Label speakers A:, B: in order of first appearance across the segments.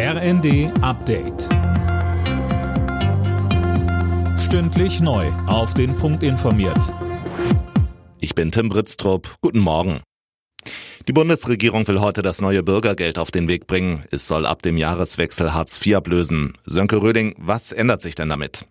A: RND Update. Stündlich neu. Auf den Punkt informiert.
B: Ich bin Tim Britztrup. Guten Morgen. Die Bundesregierung will heute das neue Bürgergeld auf den Weg bringen. Es soll ab dem Jahreswechsel Hartz IV ablösen. Sönke Röding, was ändert sich denn damit?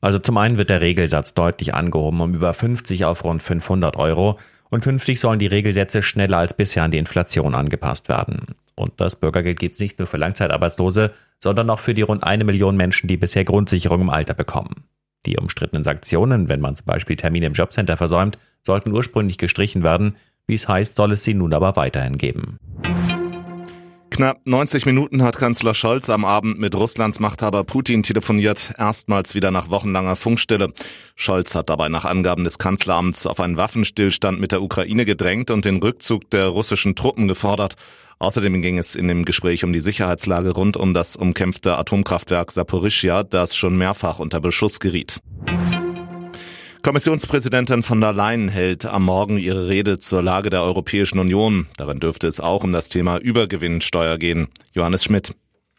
C: Also zum einen wird der Regelsatz deutlich angehoben um über 50 auf rund 500 Euro und künftig sollen die Regelsätze schneller als bisher an die Inflation angepasst werden. Und das Bürgergeld gibt es nicht nur für Langzeitarbeitslose, sondern auch für die rund eine Million Menschen, die bisher Grundsicherung im Alter bekommen. Die umstrittenen Sanktionen, wenn man zum Beispiel Termine im Jobcenter versäumt, sollten ursprünglich gestrichen werden. Wie es heißt, soll es sie nun aber weiterhin geben.
B: Knapp 90 Minuten hat Kanzler Scholz am Abend mit Russlands Machthaber Putin telefoniert, erstmals wieder nach wochenlanger Funkstille. Scholz hat dabei nach Angaben des Kanzleramts auf einen Waffenstillstand mit der Ukraine gedrängt und den Rückzug der russischen Truppen gefordert. Außerdem ging es in dem Gespräch um die Sicherheitslage rund um das umkämpfte Atomkraftwerk Saporischia, das schon mehrfach unter Beschuss geriet. Kommissionspräsidentin von der Leyen hält am Morgen ihre Rede zur Lage der Europäischen Union. Darin dürfte es auch um das Thema Übergewinnsteuer gehen. Johannes Schmidt.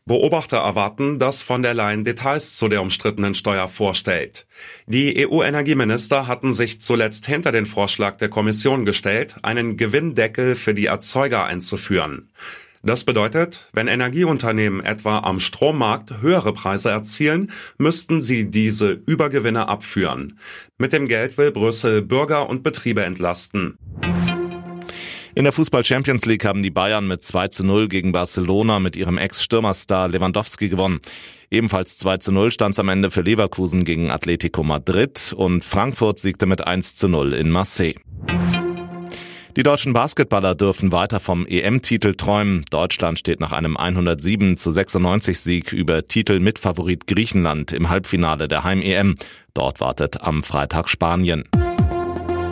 D: Beobachter erwarten, dass von der Leyen Details zu der umstrittenen Steuer vorstellt. Die EU-Energieminister hatten sich zuletzt hinter den Vorschlag der Kommission gestellt, einen Gewinndeckel für die Erzeuger einzuführen. Das bedeutet, wenn Energieunternehmen etwa am Strommarkt höhere Preise erzielen, müssten sie diese Übergewinne abführen. Mit dem Geld will Brüssel Bürger und Betriebe entlasten.
B: In der Fußball Champions League haben die Bayern mit 2 zu 0 gegen Barcelona mit ihrem Ex-Stürmerstar Lewandowski gewonnen. Ebenfalls 2 zu 0 stand es am Ende für Leverkusen gegen Atletico Madrid und Frankfurt siegte mit 1 zu 0 in Marseille. Die deutschen Basketballer dürfen weiter vom EM-Titel träumen. Deutschland steht nach einem 107 zu 96 Sieg über Titel mit Favorit Griechenland im Halbfinale der Heim-EM. Dort wartet am Freitag Spanien.